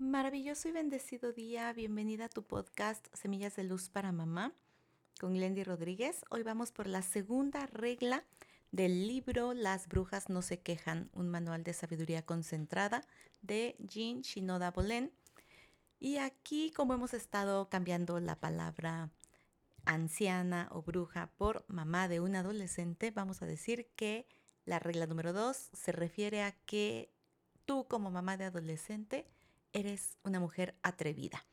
Maravilloso y bendecido día. Bienvenida a tu podcast Semillas de Luz para Mamá con Glendy Rodríguez. Hoy vamos por la segunda regla del libro Las brujas no se quejan, un manual de sabiduría concentrada de Jean Shinoda Bolen. Y aquí, como hemos estado cambiando la palabra anciana o bruja por mamá de un adolescente, vamos a decir que la regla número dos se refiere a que tú como mamá de adolescente eres una mujer atrevida.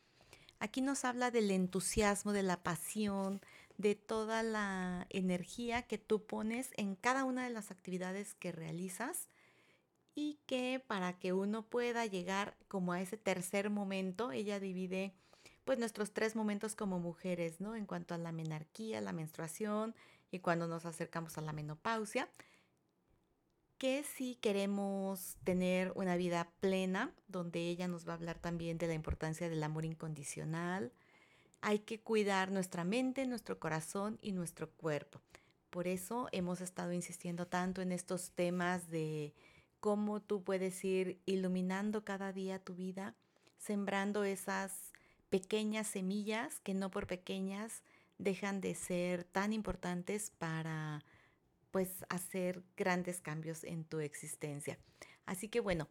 Aquí nos habla del entusiasmo, de la pasión, de toda la energía que tú pones en cada una de las actividades que realizas y que para que uno pueda llegar como a ese tercer momento, ella divide pues nuestros tres momentos como mujeres, ¿no? En cuanto a la menarquía, la menstruación y cuando nos acercamos a la menopausia, que si queremos tener una vida plena, donde ella nos va a hablar también de la importancia del amor incondicional, hay que cuidar nuestra mente, nuestro corazón y nuestro cuerpo. Por eso hemos estado insistiendo tanto en estos temas de cómo tú puedes ir iluminando cada día tu vida, sembrando esas pequeñas semillas que no por pequeñas dejan de ser tan importantes para pues hacer grandes cambios en tu existencia. Así que bueno,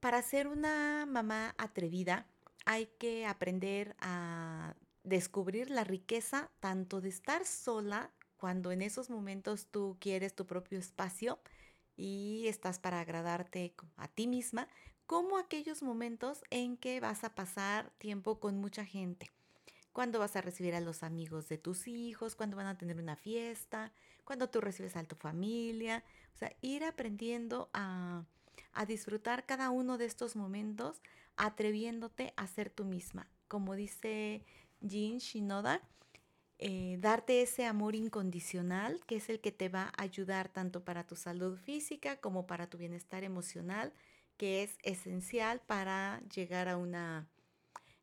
para ser una mamá atrevida, hay que aprender a descubrir la riqueza tanto de estar sola cuando en esos momentos tú quieres tu propio espacio y estás para agradarte a ti misma, como aquellos momentos en que vas a pasar tiempo con mucha gente. Cuando vas a recibir a los amigos de tus hijos, cuando van a tener una fiesta, cuando tú recibes a tu familia. O sea, ir aprendiendo a, disfrutar cada uno de estos momentos atreviéndote a ser tú misma. Como dice Jean Shinoda, eh, darte ese amor incondicional que es el que te va a ayudar tanto para tu salud física como para tu bienestar emocional, que es esencial para llegar a una,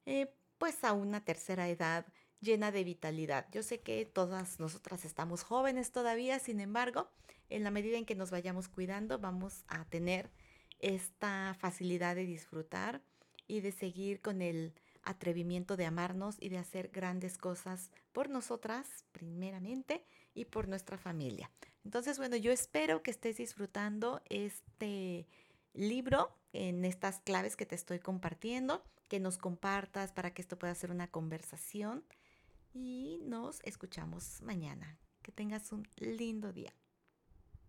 eh, pues a una tercera edad llena de vitalidad. Yo sé que todas nosotras estamos jóvenes todavía, sin embargo, en la medida en que nos vayamos cuidando, vamos a tener esta facilidad de disfrutar y de seguir con el atrevimiento de amarnos y de hacer grandes cosas por nosotras primeramente y por nuestra familia. Entonces, bueno, yo espero que estés disfrutando este libro en estas claves que te estoy compartiendo, que nos compartas para que esto pueda ser una conversación y nos escuchamos mañana. Que tengas un lindo día.